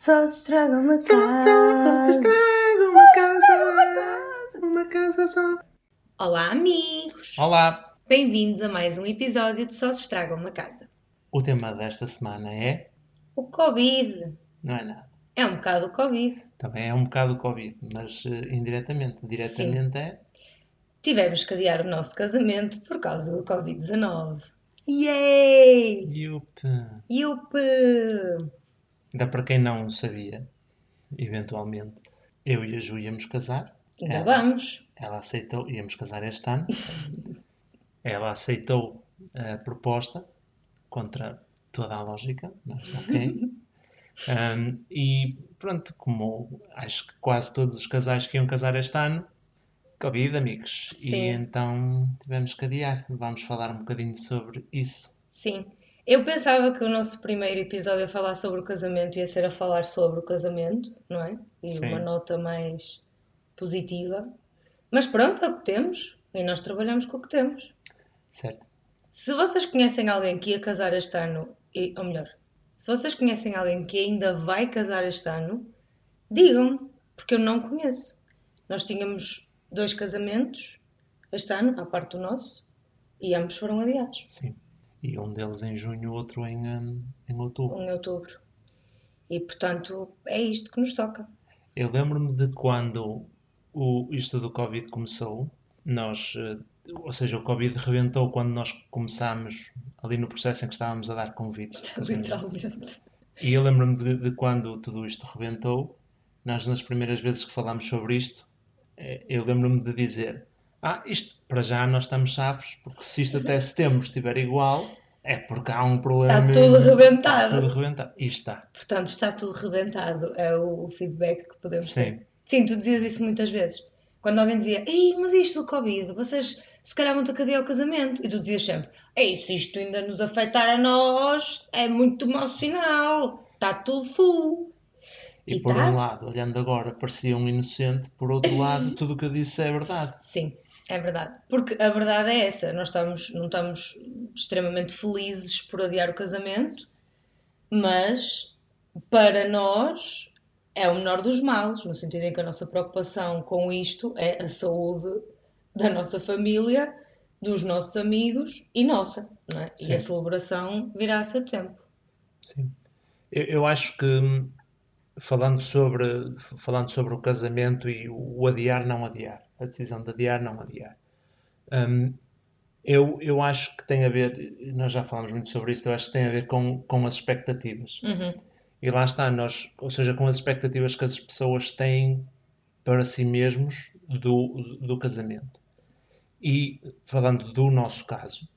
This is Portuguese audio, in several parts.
Só se estraga uma casa. só, só se estraga uma casa. estraga uma casa. Uma casa só. Olá, amigos! Olá! Bem-vindos a mais um episódio de Só se estraga uma casa. O tema desta semana é. O Covid. Não é nada. É um bocado o Covid. Também é um bocado o Covid, mas eh, indiretamente. Diretamente é. Tivemos que adiar o nosso casamento por causa do Covid-19. Yay! Yup. Yup! Ainda para quem não sabia, eventualmente, eu e a Ju íamos casar. Ainda Ela- vamos. Ela aceitou, íamos casar este ano. Ela aceitou a proposta contra toda a lógica, mas ok. Um, e pronto, como acho que quase todos os casais que iam casar este ano, Covid, amigos. E Sim. então tivemos que adiar. Vamos falar um bocadinho sobre isso. Sim. Eu pensava que o nosso primeiro episódio a falar sobre o casamento ia ser a falar sobre o casamento, não é? E Sim. uma nota mais positiva. Mas pronto, é o que temos. E nós trabalhamos com o que temos. Certo? Se vocês conhecem alguém que ia casar este ano, e- ou melhor, se vocês conhecem alguém que ainda vai casar este ano, digam, porque eu não conheço. Nós tínhamos dois casamentos este ano, à parte do nosso, e ambos foram adiados, Sim. E um deles em junho, outro em, um, em outubro. em outubro. E portanto, é isto que nos toca. Eu lembro-me de quando o, isto do Covid começou, nós, eh, ou seja, o Covid rebentou quando nós começámos ali no processo em que estávamos a dar convites. Literalmente. E eu lembro-me de, de quando tudo isto rebentou, nós nas primeiras vezes que falámos sobre isto, eh, eu lembro-me de dizer, ah, isto para já nós estamos safos, porque se isto até setembro estiver igual, é porque há um problema Está tudo mesmo. rebentado. Está tudo rebentado. E está. Portanto, está tudo rebentado. É o feedback que podemos Sim. ter. Sim, tu dizias isso muitas vezes. Quando alguém dizia, Ei, mas isto do Covid, vocês se calhar vão ter que adiar o casamento. E tu dizias sempre, Ei, se isto ainda nos afetar a nós, é muito mau sinal. Está tudo full. E, E por tá? um lado, olhando agora, parecia um inocente, por outro lado, tudo o que eu disse é verdade. Sim, é verdade. Porque a verdade é essa, nós estamos, não estamos extremamente felizes por adiar o casamento, mas para nós é o menor dos males, no sentido em que a nossa preocupação com isto é a saúde da nossa família, dos nossos amigos e nossa, é? E a celebração virá a setembro. Sim. Eu, eu acho que hum, falando sobre, falando sobre o casamento e o adiar, não adiar, a decisão de adiar, não adiar, hum, eu, eu acho que tem a ver, nós já falamos muito sobre isto, eu acho que tem a ver com, com as expectativas. Uhum. E lá está, nós, ou seja, com as expectativas que as pessoas têm para si mesmos do, do casamento. E falando do nosso caso,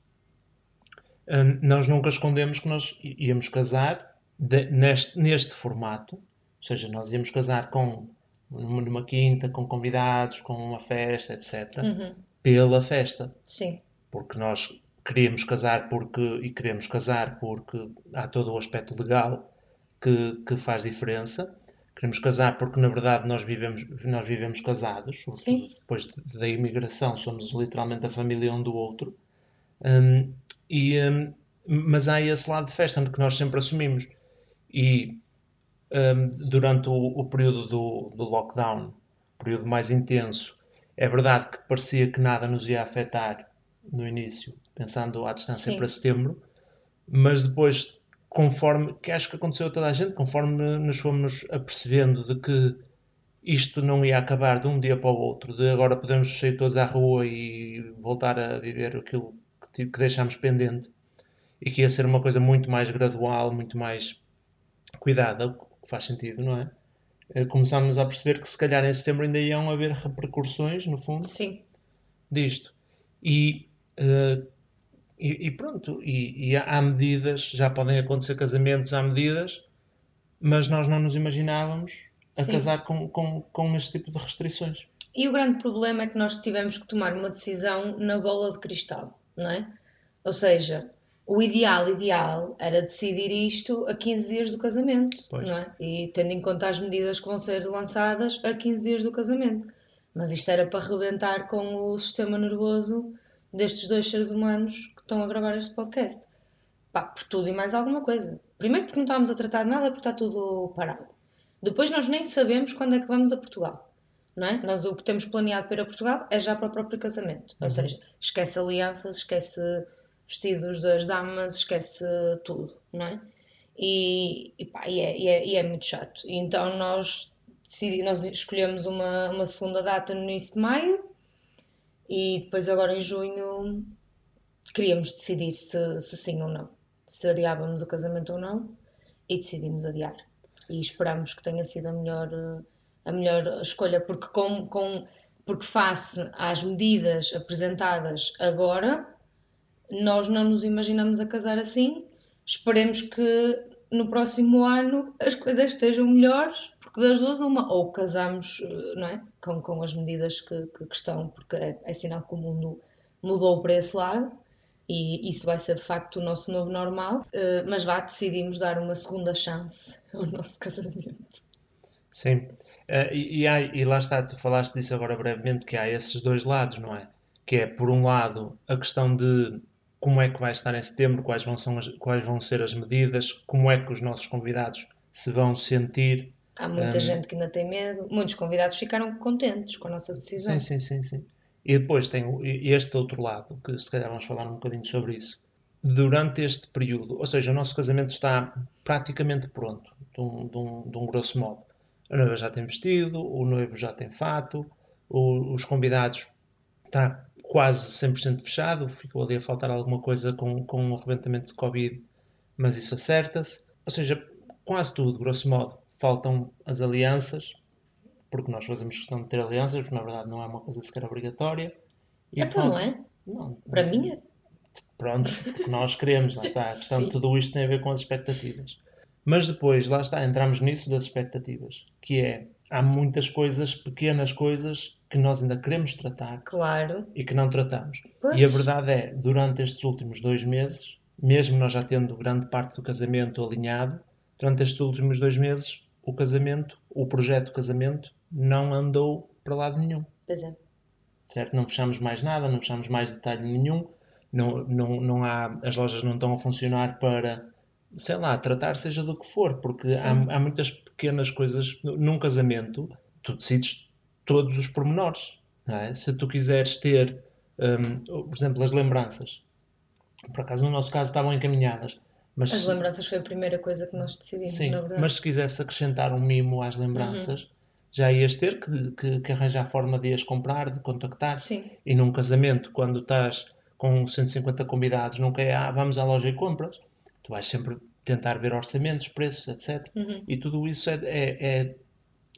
hum, nós nunca escondemos que nós íamos casar de- neste, neste formato, ou seja, nós íamos casar com numa, quinta, com convidados, com uma festa, etc. Uhum. Pela festa Sim, porque nós queríamos casar porque e queremos casar porque há todo o aspecto legal que, que faz diferença. Queremos casar porque na verdade nós vivemos nós vivemos casados, Sim. depois de- da imigração somos literalmente a família um do outro. Hum, e, hum, mas há esse lado de festa que nós sempre assumimos. E hum, durante o, o período do, do lockdown, período mais intenso, é verdade que parecia que nada nos ia afetar no início, pensando à distância Sim. para setembro, mas depois, conforme, que acho que aconteceu a toda a gente, conforme nos fomos apercebendo de que isto não ia acabar de um dia para o outro, de agora podemos sair todos à rua e voltar a viver aquilo que, que deixámos pendente, e que ia ser uma coisa muito mais gradual, muito mais cuidada, faz sentido, não é? Eh, Começámos a perceber que se calhar em setembro ainda iam haver repercussões, no fundo, sim, disto. E, eh, e, e pronto, e, e há, há medidas, já podem acontecer casamentos, há medidas, mas nós não nos imaginávamos a Sim. casar com, com, com este tipo de restrições. E o grande problema é que nós tivemos que tomar uma decisão na bola de cristal, não é? Ou seja, o ideal, ideal era decidir isto a 15 dias do casamento, Pois. não é? E tendo em conta as medidas que vão ser lançadas a 15 dias do casamento. Mas isto era para rebentar com o sistema nervoso destes dois seres humanos que estão a gravar este podcast. Pá, por tudo e mais alguma coisa. Primeiro porque não estávamos a tratar de nada porque está tudo parado. Depois nós nem sabemos quando é que vamos a Portugal. Não é? Nós o que temos planeado para ir a Portugal é já para o próprio casamento. Ou seja, esquece alianças, esquece vestidos das damas, esquece tudo, não é? E, e, pá, e, é, e, é, e é muito chato. Então nós, decidi, nós escolhemos uma, uma segunda data no início de maio e depois agora em junho queríamos decidir se, se sim ou não. Se adiávamos o casamento ou não e decidimos adiar. E esperamos que tenha sido a melhor, a melhor escolha, porque, com, com, porque face às medidas apresentadas agora, nós não nos imaginamos a casar assim. Esperemos que no próximo ano as coisas estejam melhores, porque das duas, uma, ou casamos não é? com, com as medidas que, que, que estão, porque é, é sinal que o mundo mudou para esse lado, e isso vai ser de facto o nosso novo normal, eh, mas vá, decidimos dar uma segunda chance ao nosso casamento. Sim, uh, e, e, há, e, lá está, tu falaste disso agora brevemente, que há esses dois lados, não é? Que é, por um lado, a questão de como é que vai estar em setembro, quais vão, são as, quais vão ser as medidas, como é que os nossos convidados se vão sentir. Há muita um... gente que ainda tem medo, muitos convidados ficaram contentes com a nossa decisão. Sim, sim, sim, sim. E depois tem este outro lado, que se calhar vamos falar um bocadinho sobre isso. Durante este período, ou seja, o nosso casamento está praticamente pronto, de um, de um, de um grosso modo. A noiva já tem vestido, o noivo já tem fato, o, os convidados está quase 100% fechado, ficou ali a faltar alguma coisa com, com o arrebentamento de Covid, mas isso acerta-se. Ou seja, quase tudo, grosso modo. Faltam as alianças, porque nós fazemos questão de ter alianças, porque na verdade não é uma coisa sequer obrigatória. E então não é? Não. Para mim é. Pronto, nós queremos, lá está. A questão de tudo isto tem a ver com as expectativas. Mas depois, lá está, entramos nisso das expectativas, que é, há muitas coisas, pequenas coisas, que nós ainda queremos tratar claro. e que não tratamos. Pois. E a verdade é, durante estes últimos dois meses, mesmo nós já tendo grande parte do casamento alinhado, durante estes últimos dois meses, o casamento, o projeto casamento, não andou para lado nenhum. Pois é. Certo? Não fechamos mais nada, não fechamos mais detalhe nenhum, não, não, não há, as lojas não estão a funcionar para, sei lá, tratar seja do que for, porque há, há, muitas pequenas coisas num casamento, tu decides todos os pormenores. É? Se tu quiseres ter, um, por exemplo, as lembranças, por acaso no nosso caso estavam encaminhadas. Mas as lembranças foi a primeira coisa que nós decidimos, sim, Mas se quisesse acrescentar um mimo às lembranças, uhum. já ias ter que, que, que, arranjar forma de as comprar, de contactar. Sim. E num casamento, quando estás com 150 convidados, nunca é ah, vamos à loja e compras. Tu vais sempre tentar ver orçamentos, preços, etc. Uhum. E tudo isso é, é, é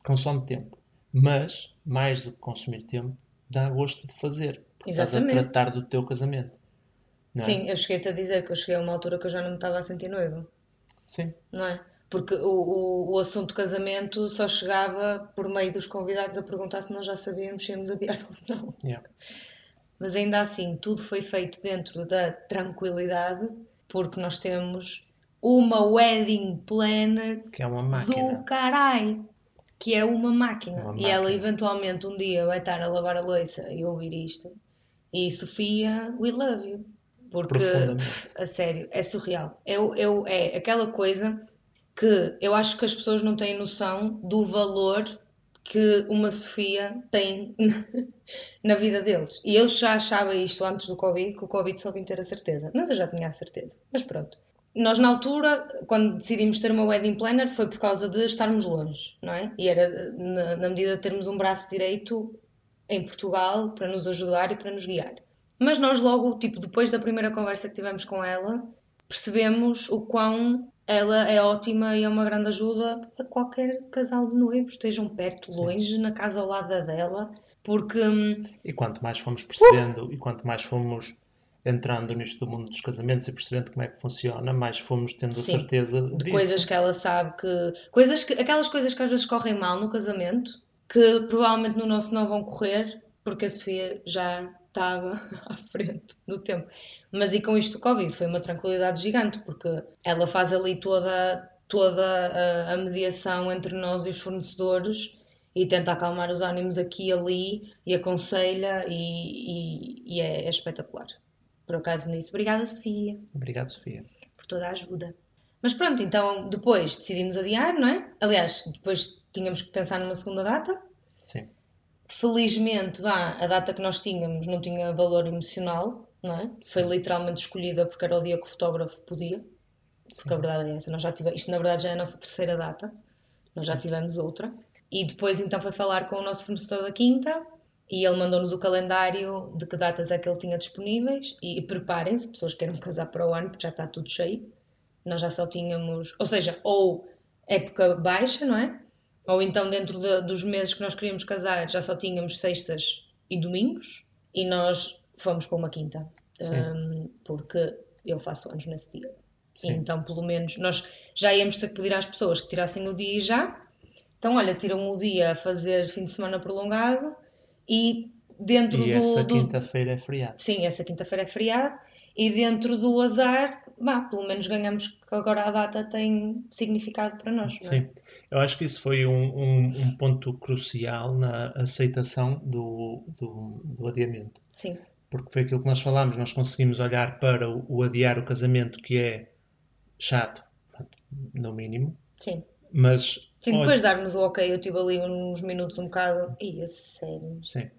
consome tempo. Mas, mais do que consumir tempo, dá gosto de fazer. Porque Exatamente. estás a tratar do teu casamento. É? Sim, eu cheguei-te a dizer que eu cheguei a uma altura que eu já não me estava a sentir noiva. Sim. Não é? Porque o, o, o, assunto casamento só chegava por meio dos convidados a perguntar se nós já sabíamos se íamos adiar ou não. Yeah. Mas ainda assim, tudo foi feito dentro da tranquilidade, porque nós temos uma wedding planner que é uma máquina. do caralho que é uma máquina. uma máquina. E ela eventualmente um dia vai estar a lavar a louça e ouvir isto. E Sofia, we love you. Porque, a sério, é surreal. Eu, eu, é aquela coisa que eu acho que as pessoas não têm noção do valor que uma Sofia tem na vida deles. E eu já achava isto antes do Covid, que o Covid só vim ter a certeza. Mas eu já tinha a certeza. Mas pronto. Nós, na altura, quando decidimos ter uma wedding planner, foi por causa de estarmos longe, não é? E era na, na medida de termos um braço direito em Portugal para nos ajudar e para nos guiar. Mas nós, logo, tipo, depois da primeira conversa que tivemos com ela, percebemos o quão ela é ótima e é uma grande ajuda a qualquer casal de noivos, estejam perto, Sim. longe, na casa ao lado dela, porque. Hum, e quanto mais fomos percebendo uh! e quanto mais fomos entrando nisto do mundo dos casamentos e percebendo como é que funciona, mais fomos tendo Sim, a certeza de disso. coisas que ela sabe que coisas que aquelas coisas que às vezes correm mal no casamento que provavelmente no nosso não vão correr porque a Sofia já estava à frente do tempo. Mas e com isto do Covid foi uma tranquilidade gigante porque ela faz ali toda toda a, a mediação entre nós e os fornecedores e tenta acalmar os ânimos aqui e ali e aconselha e, e, e é, é espetacular por acaso nisso. Obrigada, Sofia. Obrigado, Sofia. Por toda a ajuda. Mas pronto, então depois decidimos adiar, não é? Aliás, depois tínhamos que pensar numa segunda data. Sim. Felizmente, vá, a data que nós tínhamos não tinha valor emocional, não é? Foi literalmente escolhida porque era o dia que o fotógrafo podia. Porque a verdade é essa, nós já tivemos, isto na verdade já é a nossa terceira data, nós já tivemos outra. E depois então foi falar com o nosso fornecedor da quinta e ele mandou-nos o calendário de que datas é que ele tinha disponíveis e, e preparem-se, pessoas que queiram casar para o ano, porque já está tudo cheio. Nós já só tínhamos, ou seja, ou época baixa, não é? Ou então dentro de- dos meses que nós queríamos casar já só tínhamos sextas e domingos e nós fomos para uma quinta. Hum, porque eu faço anos nesse dia. Sim. Então, pelo menos, nós já íamos ter que pedir às pessoas que tirassem o dia e já. Então, olha, tiram o dia a fazer fim de semana prolongado e dentro E do. essa do- quinta-feira é feriado. Sim, essa quinta-feira é feriado e dentro do azar, bah, pelo menos ganhamos que agora a data tem significado para nós, é? Sim, eu acho que isso foi um, um- um ponto crucial na aceitação do, do, do adiamento. Sim, Porque foi aquilo que nós falámos, nós conseguimos olhar para o, o adiar o casamento, que é chato, no mínimo, sim. mas Sim, depois de darmos o ok, eu tive ali uns minutos um bocado. Ia, sério. sim.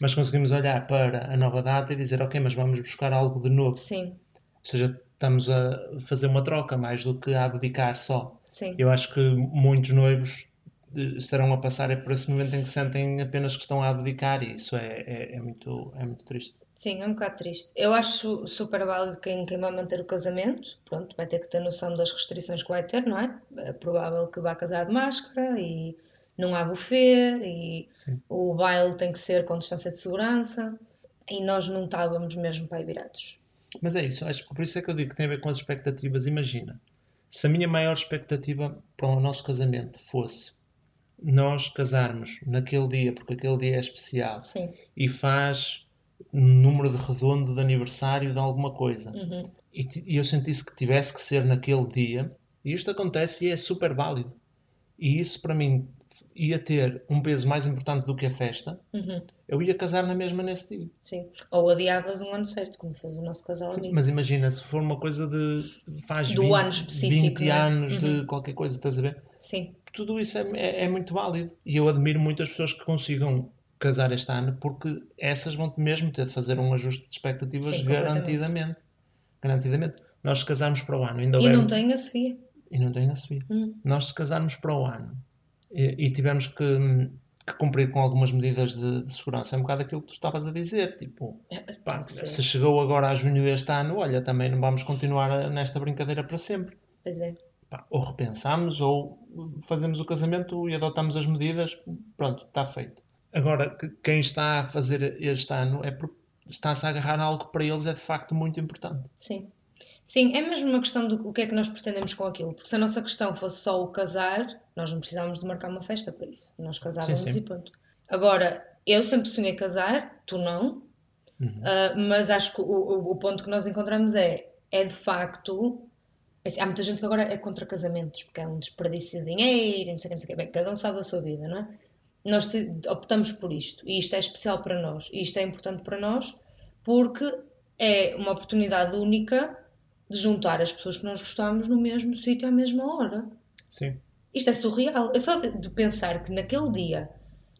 Mas conseguimos olhar para a nova data e dizer, ok, mas vamos buscar algo de novo. Sim, Ou seja, estamos a fazer uma troca mais do que a abdicar só. sim. Eu acho que muitos noivos eh, estarão a passar é por esse momento em que sentem apenas que estão a abdicar e isso é, é, é muito, é muito triste. Sim, é um bocado triste. Eu acho super válido quem, quem vai manter o casamento. Pronto, vai ter que ter noção das restrições que vai ter, não é? É provável que vá casar de máscara e não há buffet e Sim. o baile tem que ser com distância de segurança e nós não estávamos mesmo para aí virados. Mas é isso, acho, por isso é que eu digo que tem a ver com as expectativas. Imagina, se a minha maior expectativa para o nosso casamento fosse nós casarmos naquele dia, porque aquele dia é especial, Sim. e faz número de redondo de aniversário de alguma coisa, Uhum. e, e eu sentisse que tivesse que ser naquele dia, e isto acontece e é super válido. E isso para mim ia ter um peso mais importante do que a festa, Uhum. eu ia casar na mesma nesse dia. Sim. Ou adiavas um ano certo, como fez o nosso casal Sim, amigo. Mas imagina, se for uma coisa de faz Do 20, ano específico, 20 não é? anos de Uhum. qualquer coisa, estás a ver? Sim. Tudo isso é, é- é muito válido. E eu admiro muito as pessoas que consigam casar este ano, porque essas vão mesmo ter de fazer um ajuste de expectativas Sim, garantidamente. Garantidamente. Nós se casarmos para o ano, ainda E houver- não tem a Sofia. e não tem a subir. Hum. Nós se casarmos para o ano e, e tivermos que, que cumprir com algumas medidas de, de segurança, é um bocado aquilo que tu estavas a dizer, tipo, É, Pá, se chegou agora a junho deste ano, olha, também não vamos continuar nesta brincadeira para sempre. Pois é. Ou repensamos, ou fazemos o casamento e adotamos as medidas, pronto, está feito. Agora, que- quem está a fazer este ano é está-se a agarrar a algo que para eles é de facto muito importante. Sim. Sim, é mesmo uma questão do que é que nós pretendemos com aquilo. Porque se a nossa questão fosse só o casar, nós não precisávamos de marcar uma festa para isso. Nós casávamos Sim, sim. e ponto. Agora, eu sempre sonhei casar, tu não, Uhum. ah, mas acho que o, o- o ponto que nós encontramos é, é de facto. assim, há muita gente que agora é contra casamentos, porque é um desperdício de dinheiro, não sei o que, não sei o que. Bem, cada um sabe da sua vida, não é? Nós optamos por isto, e isto é especial para nós, e isto é importante para nós, porque é uma oportunidade única de juntar as pessoas que nós gostamos no mesmo sítio à mesma hora. Sim. Isto é surreal. É só de, de pensar que naquele dia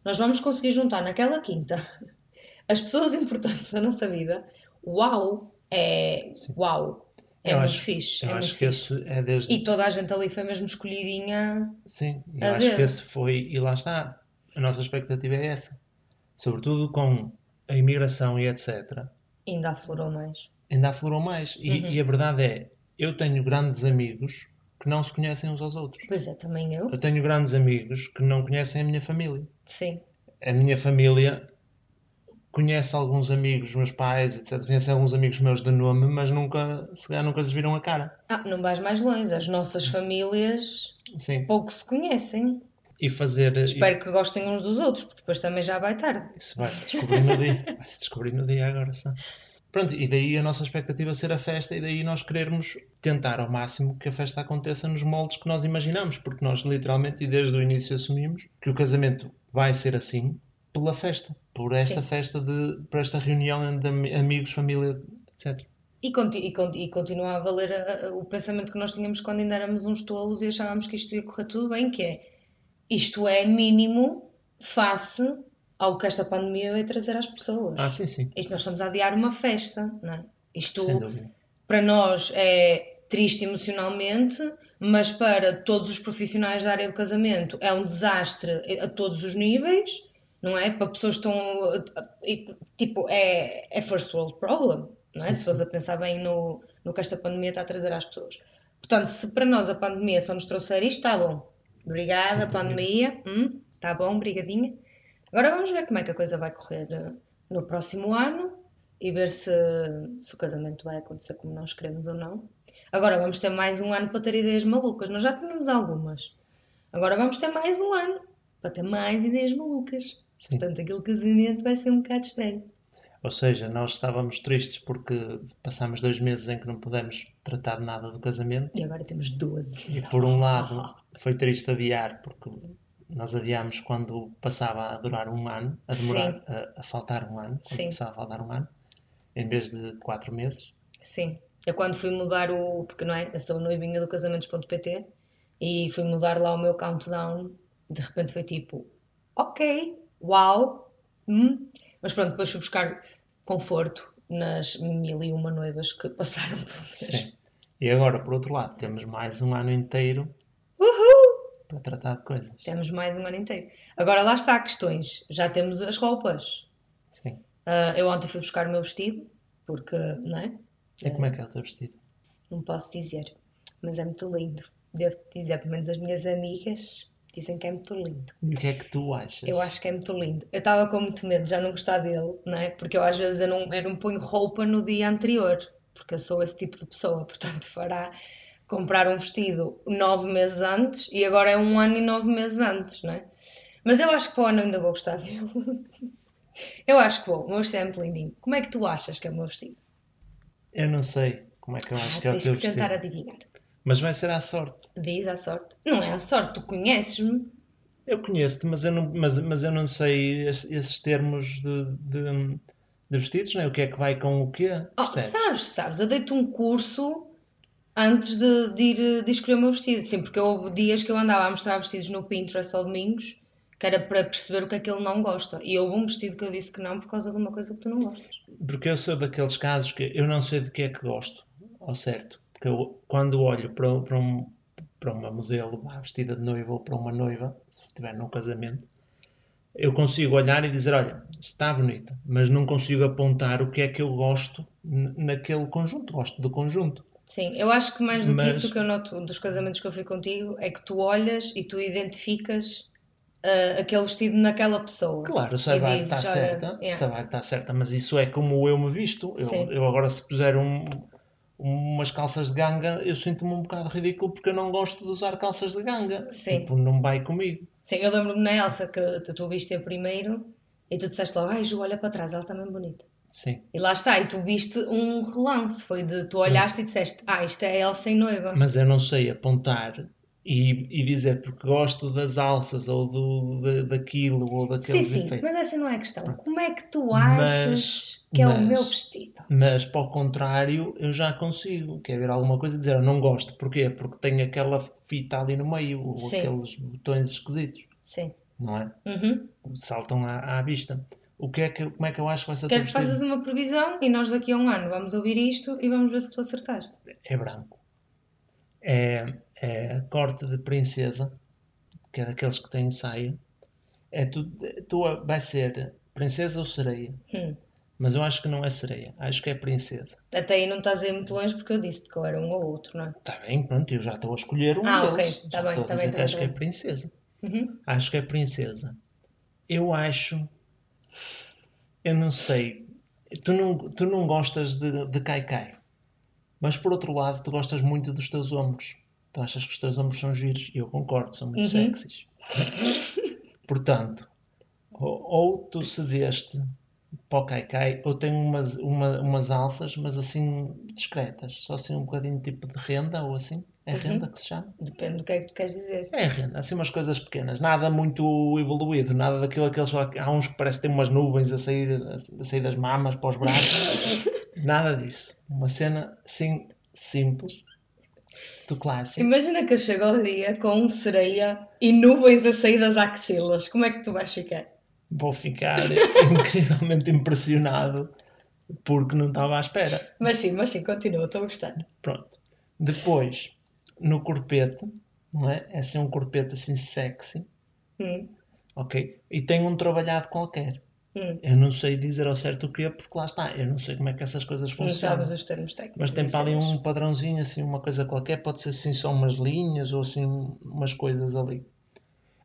nós vamos conseguir juntar naquela quinta as pessoas importantes da nossa vida. Uau! É Sim. uau! É eu muito acho, fixe. Eu é acho que fixe. esse é desde. E toda a gente ali foi mesmo escolhidinha. Sim, eu acho ver. que esse foi, e lá está, a nossa expectativa é essa. Sobretudo com a imigração e etc. Ainda aflorou mais. Ainda aflorou mais. E, Uhum. e a verdade é, eu tenho grandes amigos que não se conhecem uns aos outros. Pois é, também eu. Eu tenho grandes amigos que não conhecem a minha família. Sim. A minha família conhece alguns amigos, meus pais, etc. Conhece alguns amigos meus de nome, mas nunca, se calhar nunca lhes viram a cara. Ah, não vais mais longe. As nossas famílias Sim. pouco se conhecem. E fazer. Espero que gostem uns dos outros, porque depois também já vai tarde. Isso vai-se descobrir no dia. Vai-se descobrir no dia agora. Pronto, e daí a nossa expectativa ser a festa, e daí nós querermos tentar ao máximo que a festa aconteça nos moldes que nós imaginamos, porque nós literalmente e desde o início assumimos que o casamento vai ser assim pela festa, por esta Sim. festa de, por esta reunião de ami- amigos, família, etc. E, e con- e continua a valer a- a- o pensamento que nós tínhamos quando ainda éramos uns tolos e achávamos que isto ia correr tudo bem, que é isto é mínimo face ao que esta pandemia veio trazer às pessoas. Ah, sim, sim. Isto nós estamos a adiar uma festa, não é? Isto para nós é triste emocionalmente, mas para todos os profissionais da área do casamento é um desastre a todos os níveis, não é? Para pessoas que estão. Tipo, é, é first world problem, não é? Sim, Se fores a pensar bem no, no que esta pandemia está a trazer às pessoas. Portanto, se para nós a pandemia só nos trouxer isto, está bom. Obrigada, pandemia. Hum, Está bom, brigadinha. Agora vamos ver como é que a coisa vai correr eh, no próximo ano e ver se, se o casamento vai acontecer como nós queremos ou não. Agora vamos ter mais um ano para ter ideias malucas. Nós já tínhamos algumas. Agora vamos ter mais um ano para ter mais ideias malucas. Sim. Portanto, aquele casamento vai ser um bocado estranho. Ou seja, nós estávamos tristes porque passámos dois meses em que não pudemos tratar de nada do casamento. E agora temos 12. E por um lado foi triste adiar, porque nós adiámos quando passava a durar um ano, a demorar, a, a faltar um ano, quando Sim. passava a faltar um ano, em vez de quatro meses. Sim. Eu quando fui mudar o. Porque não é? Eu sou noivinha do casamentos.pt e fui mudar lá o meu countdown. De repente foi tipo, ok, uau, hum. Mas pronto, depois fui buscar conforto nas mil e uma noivas que passaram pelo mês. Sim. E agora, por outro lado, temos mais um ano inteiro Uhul! para tratar de coisas. Temos mais um ano inteiro. Agora lá está, questões. Já temos as roupas. Sim. Ah, eu ontem fui buscar o meu vestido, porque, não é? E como é que é o teu vestido? Não posso dizer, mas é muito lindo. Devo dizer, pelo menos as minhas amigas dizem que é muito lindo. E o que é que tu achas? Eu acho que é muito lindo. Eu estava com muito medo de já não gostar dele, não é? Porque eu às vezes eu não, eu não ponho roupa no dia anterior, porque eu sou esse tipo de pessoa, portanto fará comprar um vestido nove meses antes e agora é um ano e nove meses antes, não é? Mas eu acho que para o ano ainda vou gostar dele. Eu acho que vou. O meu vestido é muito lindinho. Como é que tu achas que é o meu vestido? Eu não sei como é que eu acho Ah, que é o tens teu que tentar vestido. adivinhar. Mas vai ser à sorte. Diz à sorte. Não é à sorte, tu conheces-me. Eu conheço-te, mas eu não, mas, mas eu não sei es- esses termos de, de, de vestidos, não é? O que é que vai com o quê? Oh, sabes, sabes, eu dei-te um curso antes de, de ir de escolher o meu vestido. Sim, porque houve dias que eu andava a mostrar vestidos no Pinterest ao domingos, que era para perceber o que é que ele não gosta. E houve um vestido que eu disse que não por causa de uma coisa que tu não gostas. Porque eu sou daqueles casos que eu não sei de que é que gosto, ao certo. Porque eu, quando olho para, para, um, para uma modelo vestida de noiva ou para uma noiva, se estiver num casamento, eu consigo olhar e dizer, olha, está bonita, mas não consigo apontar o que é que eu gosto naquele conjunto. Gosto do conjunto. Sim, eu acho que mais do que Mas- isso o que eu noto dos casamentos que eu fui contigo é que tu olhas e tu identificas ah, aquele vestido naquela pessoa. Claro, E vai que dizes, está certa, yeah. que está certa, mas isso é como eu me visto. Eu, eu agora se puser um- umas calças de ganga, eu sinto-me um bocado ridículo porque eu não gosto de usar calças de ganga. Sim. Tipo, não vai comigo. Sim, eu lembro-me na Elsa que tu, tu viste a primeiro e tu disseste logo, ai Ju, olha para trás, ela está bem bonita. Sim. E lá está, e tu viste um relance, foi de tu olhaste e disseste, ah, isto é a Elsa em noiva. Mas eu não sei apontar e, e dizer porque gosto das alças ou do, da- daquilo ou Sim, daqueles sim, efeitos. mas essa não é a questão. Como é que tu Mas- achas que é o mas- meu vestido? Mas, para o contrário, eu já consigo. Quer ver alguma coisa e dizer, eu não gosto. Porquê? Porque tem aquela fita ali no meio, ou Sim. aqueles botões esquisitos, Sim. não é? Uhum. Saltam à, à vista. O que é que, como é que eu acho que vai ser o Quero que faças uma previsão e nós daqui a um ano vamos ouvir isto e vamos ver se tu acertaste. É branco. É, é corte de princesa, que é daqueles que têm saia. É tu, tua vai ser princesa ou sereia. Hum. Mas eu acho que não é sereia. Acho que é princesa. Até aí não estás a ir muito longe porque eu disse-te que eu era um ou outro, não é? Está bem, pronto, eu já estou a escolher um Ah, deles. ok, tá já bem, estou a tá dizer bem, que tá acho bem, que é tá princesa. Uhum. Acho que é princesa. Eu acho. Eu não sei. Tu não, tu não gostas de, de cai-cai. Mas por outro lado, tu gostas muito dos teus ombros. Tu achas que os teus ombros são giros. E eu concordo, são muito Uhum. sexys. Portanto, ou, ou tu cedeste para o cai-cai, ou tem umas, uma- umas alças, mas assim discretas. Só assim um bocadinho tipo de renda, ou assim. É Uhum. renda que se chama? Depende do que é que tu queres dizer. É renda, assim umas coisas pequenas, nada muito evoluído, nada daquilo aqueles há uns que parece que têm umas nuvens a sair, a sair das mamas para os braços. Nada disso. Uma cena assim simples, do clássico. Imagina que eu chego ao dia com sereia e nuvens a sair das axilas. Como é que tu vais ficar? Vou ficar incrivelmente impressionado porque não estava à espera. Mas sim, mas sim, continua, estou a gostar. Pronto. Depois, no corpete, não é? É assim um corpete assim sexy, Hum, ok? E tem um trabalhado qualquer. Hum. Eu não sei dizer ao certo o que é, porque lá está. Eu não sei como é que essas coisas Não funcionam. sabes os termos técnicos. Mas tem para ali um padrãozinho, assim, uma coisa qualquer. Pode ser assim só umas linhas ou assim umas coisas ali.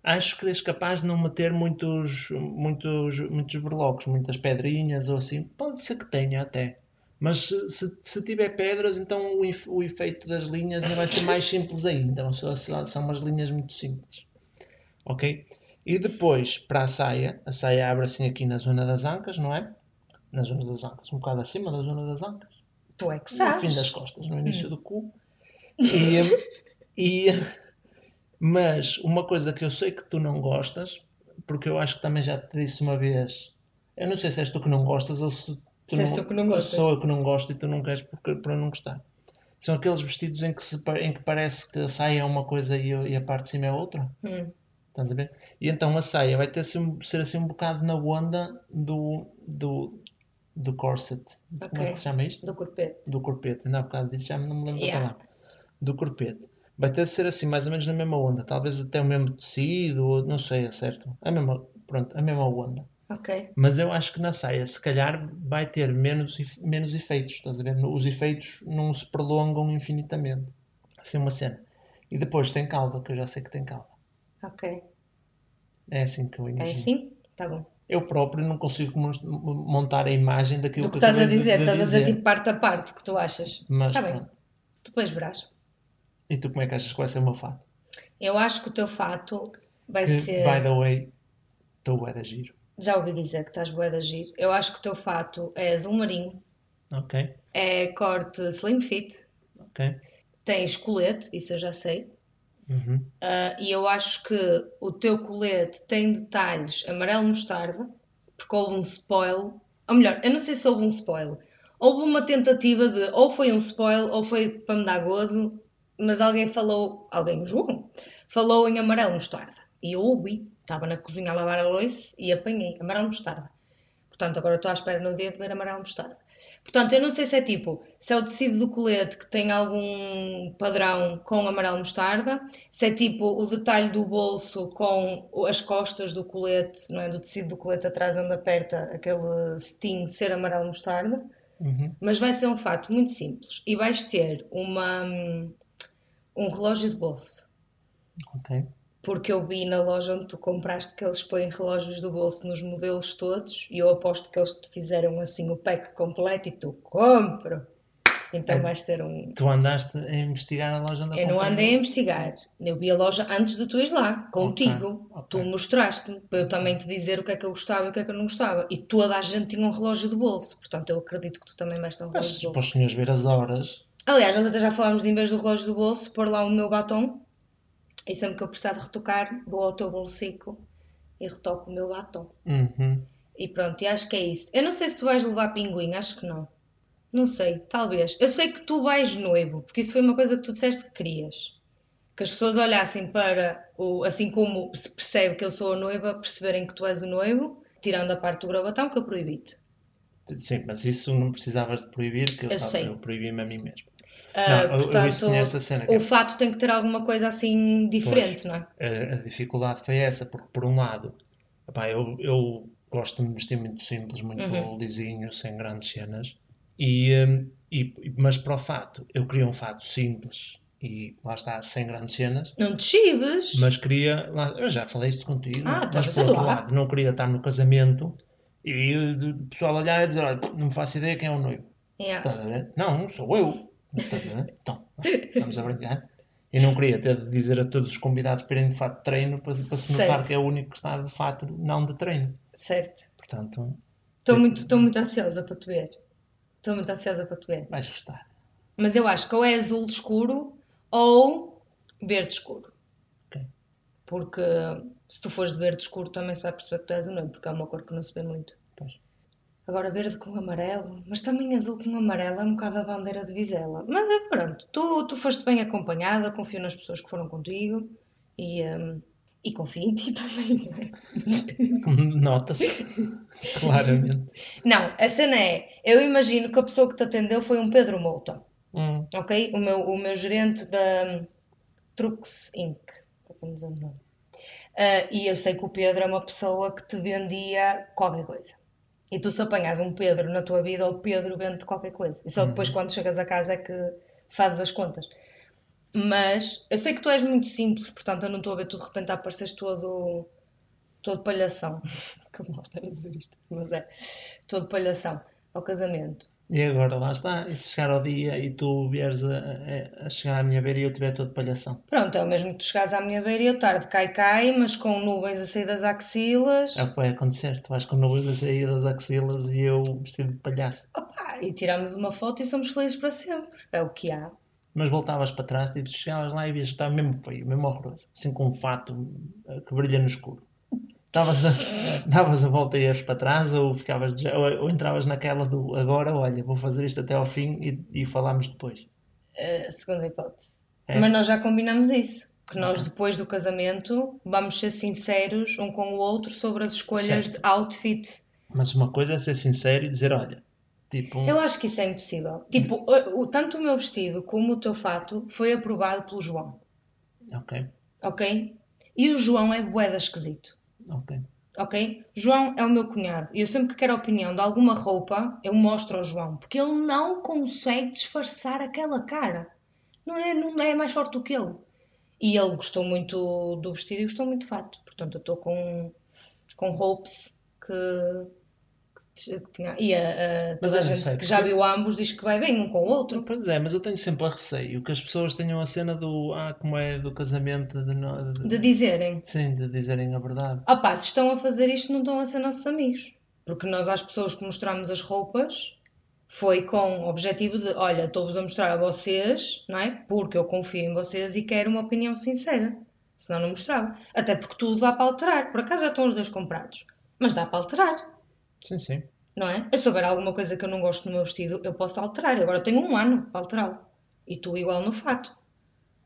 Acho que és capaz de não meter muitos, muitos, muitos berlocos, muitas pedrinhas ou assim. Pode ser que tenha até. Mas se, se, tiver pedras, então o, o efeito das linhas vai ser mais simples ainda. Então só- são umas linhas muito simples. Ok? E depois, para a saia, a saia abre assim aqui na zona das ancas, não é? Na zona das ancas, um bocado acima da zona das ancas Tu é que no sabes. fim das costas, no início do cu. E, e- mas uma coisa que eu sei que tu não gostas, porque eu acho que também já te disse uma vez, eu não sei se és tu que não gostas ou se tu Se és tu que não gostas. sou eu que não gosto e tu não queres porque, por eu não gostar. São aqueles vestidos em que, se, em que parece que a saia é uma coisa e, a- e a parte de cima é outra. Hum, Estás a ver? E então a saia vai ter ser, ser assim um bocado na onda do, do, do corset. Como é que se chama isto? do corpete. do corpete, ainda há bocado disse, já não me lembro Yeah. da palavra, do corpete. Vai ter de ser assim, mais ou menos na mesma onda, talvez até o mesmo tecido, ou não sei, é certo? A mesma, pronto, a mesma onda. Ok. Mas eu acho que na saia, se calhar, vai ter menos, menos efeitos, estás a ver? Os efeitos não se prolongam infinitamente. Assim uma cena. E depois tem cauda, que eu já sei que tem cauda. Ok. É assim que eu É imagino. assim? Tá bom. Eu próprio não consigo mon- montar a imagem daquilo Do que que estás a acabei de- dizer, de estás a dizer dizer. tipo parte a parte que tu achas. Mas, Tá bem. pronto. Depois verás. E tu como é que achas que vai ser o meu fato? Eu acho que o teu fato vai que, ser. by the way, estou bué da giro. Já ouvi dizer que estás bué de agir. Eu acho que o teu fato é azul marinho, Ok, é corte slim fit, ok. tens colete, isso eu já sei. Uhum. Ah, e eu acho que o teu colete tem detalhes amarelo mostarda, porque houve um spoil. Ou melhor, eu não sei se houve um spoil. Houve uma tentativa de, ou foi um spoil, ou foi para me dar gozo, mas alguém falou, alguém, o João, falou em amarelo mostarda. E eu ouvi, estava na cozinha a lavar a louça e apanhei amarelo mostarda. Portanto, agora estou à espera no dia de ver amarelo mostarda. Portanto, eu não sei se é tipo, se é o tecido do colete que tem algum padrão com amarelo mostarda, se é tipo o detalhe do bolso com as costas do colete, não é? Do tecido do colete atrás onde aperta aquele cetim ser amarelo mostarda. Uhum. Mas vai ser um fato muito simples. E vais ter uma, hum, um relógio de bolso. Ok. Porque eu vi na loja onde tu compraste que eles põem relógios do bolso nos modelos todos e eu aposto que eles te fizeram assim o pack completo e tu compro. Então É. vais ter um. Tu andaste a investigar a loja onde Eu não comprei? andei a investigar. Eu vi a loja antes de tu ires lá, contigo. ok. Tu mostraste-me para eu também te dizer o que é que eu gostava e o que é que eu não gostava. E toda a gente tinha um relógio de bolso. Portanto, eu acredito que tu também vais ter um relógio Mas de bolso. para os senhores ver as horas, Aliás, nós até já falámos de em vez do relógio do bolso, pôr lá o meu batom. E sempre que eu precisar de retocar, vou ao teu bolsico e retoco o meu batom. uhum. E pronto, e acho que é isso. Eu não sei se tu vais levar pinguim, acho que não. Não sei, talvez. Eu sei que tu vais noivo, porque isso foi uma coisa que tu disseste que querias. Que as pessoas olhassem para o. Assim como se percebe que eu sou a noiva, perceberem que tu és o noivo, tirando a parte do gravatão que eu proibi-te. sim, mas isso não precisavas de proibir, que eu, Eu sei. eu proibi-me a mim mesmo. Ah, Não, tinha essa cena, o é- fato tem que ter alguma coisa assim diferente, não é? A, a dificuldade foi essa, porque por um lado, epá, eu, eu gosto de me vestir muito simples, muito Uhum. lisinho, sem grandes cenas, e, hum, e- mas para o fato, eu queria um fato simples e lá está, sem grandes cenas, Não te chives. mas queria, lá- eu já falei isto contigo, Ah, mas por outro lá. lado, não queria estar no casamento e o pessoal olhar e dizer, olha, não faço ideia quem é o noivo. Yeah. Não, sou eu. Estás a ver? Então, estamos a brincar. Eu não queria ter de dizer a todos os convidados para irem de fato de treino para, para se notar Certo. que é o único que está de fato não de treino. Certo. Portanto, Estou muito, estou muito ansiosa para te ver. Estou muito ansiosa para te ver. vais gostar. Mas eu acho que ou é azul escuro ou verde escuro. Porque se tu fores de verde escuro também se vai perceber que tu és o noivo, porque é uma cor que não se vê muito. Pois. Agora verde com amarelo, mas também azul com amarelo é um bocado a bandeira de Vizela. Mas é pronto, tu, tu foste bem acompanhada, confio nas pessoas que foram contigo e, hum, e confio em ti também. é? Nota-se, claramente. Não, a cena é, eu imagino que a pessoa que te atendeu foi um Pedro Mouta, Hum, ok? O meu, o meu gerente da hum, Trux Inc. Como dizer o nome. Ah, e eu sei que o Pedro é uma pessoa que te vendia qualquer coisa. E tu se apanhas um Pedro na tua vida, o Pedro vende qualquer coisa. E só depois quando chegas a casa é que fazes as contas. Mas eu sei que tu és muito simples, portanto eu não estou a ver tu de repente a apareceres todo, todo palhação. Que mal estar a dizer isto, mas é. Todo palhação ao casamento. E agora lá está, e se chegar ao dia e tu vieres a, a- chegar à minha beira e eu tiver todo palhação. Pronto, é o mesmo que tu chegares à minha beira e eu tarde cai cai, mas com nuvens a sair das axilas. É o que vai acontecer. Tu vais com nuvens a sair das axilas e eu vestido de palhaço. Opa, e tiramos uma foto e somos felizes para sempre. É o que há. Mas voltavas para trás, tipo, chegavas lá e vias que estava mesmo feio, mesmo horroroso. Assim com um fato eh, que brilha no escuro. Davas a, davas a volta e ias para trás ou ficavas de- ou, ou entravas naquela do agora, olha, vou fazer isto até ao fim e, e falámos depois. A segunda hipótese. É? Mas nós já combinamos isso. Que nós, depois do casamento, vamos ser sinceros um com o outro sobre as escolhas Certo. de outfit. Mas uma coisa é ser sincero e dizer, olha, tipo, Eu acho que isso é impossível. Tipo, o- o- tanto o meu vestido como o teu fato foi aprovado pelo João. ok, Ok? E o João é boeda esquisito. Ok. Ok? João é o meu cunhado. E eu sempre que quero a opinião de alguma roupa, eu mostro ao João. Porque ele não consegue disfarçar aquela cara. Não é, não é mais forte do que ele. E ele gostou muito do vestido e gostou muito do fato. Portanto, eu estou com, com hopes que, que tinha. E a, a- Mas toda a gente sei, que já viu ambos diz que vai bem um com o outro. Pois é, mas eu tenho sempre a receio que as pessoas tenham a cena do, ah, como é do casamento, de, no- de- De dizerem. sim, de dizerem a verdade. Opá, se estão a fazer isto, não estão a ser nossos amigos. Porque nós, às pessoas que mostramos as roupas, foi com o objetivo de: olha, estou-vos a mostrar a vocês, não é? Porque eu confio em vocês e quero uma opinião sincera. Senão não mostrava. Até porque tudo dá para alterar. Por acaso já estão os dois comprados. Mas dá para alterar, Sim, sim. não é? Eu, se houver alguma coisa que eu não gosto no meu vestido, eu posso alterar. Eu Agora tenho um ano para alterá-lo. E tu igual no fato.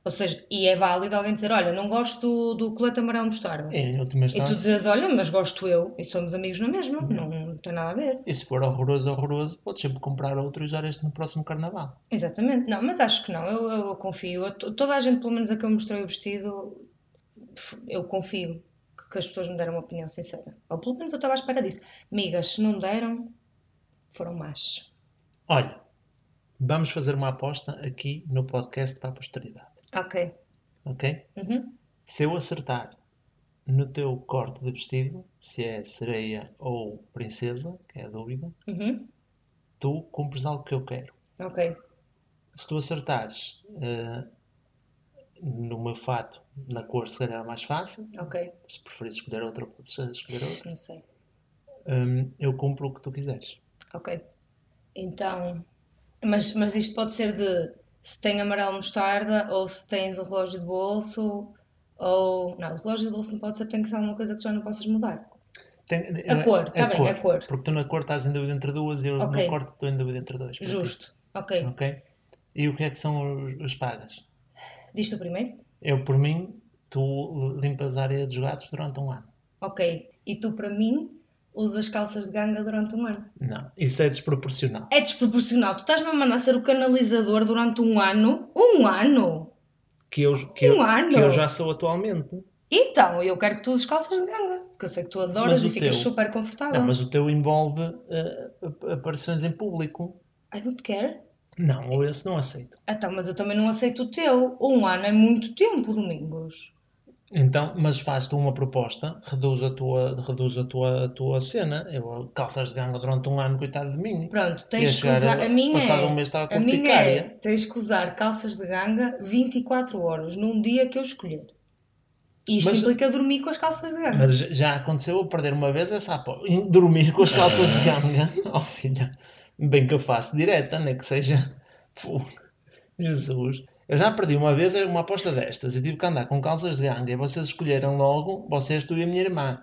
Ou seja, e é válido alguém dizer: olha, não gosto do, do colete amarelo mostarda. Última E tu dizes, olha, mas gosto eu, e somos amigos na mesma, não, não tem nada a ver. e se for horroroso, horroroso, podes sempre comprar outro e usar este no próximo carnaval. Exatamente. Não, mas acho que não, eu, eu confio. Eu- to- toda a gente, pelo menos a que eu mostrei o vestido, eu confio que, as pessoas me deram uma opinião sincera. Ou pelo menos eu estava à espera disso. Migas, se não deram, foram más. Olha, vamos fazer uma aposta aqui no podcast para a posteridade, Ok. ok? Uhum. Se eu acertar no teu corte de vestido, se é sereia ou princesa, que é a dúvida, Uhum. tu cumpres algo que eu quero. Ok. Se tu acertares eh, no meu fato, na cor, se calhar é mais fácil. Ok. Se preferires escolher outra, podes escolher outra. Não sei. Hum, eu cumpro o que tu quiseres. Ok. Então, mas, mas isto pode ser de se tem amarelo mostarda ou se tens um relógio de bolso ou. Não, o relógio de bolso não pode ser, tem que ser alguma coisa que já não possas mudar. Tem- A é- cor, tá é bem, a cor. Porque tu na cor estás em dúvida entre duas e eu Ok. no corte estou em dúvida entre dois. Justo. Ok. Ok? E o que é que são os, os pagas? Diz tu primeiro? Eu, por mim, tu limpas a área dos gatos durante um ano. Ok. E tu, para mim, usas calças de ganga durante um ano. Não, isso é desproporcional. É desproporcional. Tu estás-me a mandar ser o canalizador durante um ano? Um ano? Que eu, que eu, Um ano? que eu já sou atualmente. Então, eu quero que tu uses calças de ganga. Porque eu sei que tu adoras Mas e o ficas teu? super confortável. Não, mas o teu envolve ap- aparições em público. I don't care. Não, ou esse não aceito. Então, mas eu também não aceito o teu. Um ano é muito tempo, Domingos. Então, mas faz-te uma proposta, reduz a tua, reduz a tua, a tua cena. Eu calças de ganga durante um ano, coitado de mim. Pronto, tens que usar. a- A minha passado é. um mês estava com a minha é. Tens que usar calças de ganga 24 horas, num dia que eu escolher. E isto Mas- implica dormir com as calças de ganga. Mas já- aconteceu eu perder uma vez essa aposta. Dormir com as calças de ganga. Oh filha, bem que eu faço direta, nem que seja. Pô, Jesus. Eu já perdi uma vez uma aposta destas e tive que andar com calças de ganga e vocês escolheram logo, vocês, tu e a minha irmã.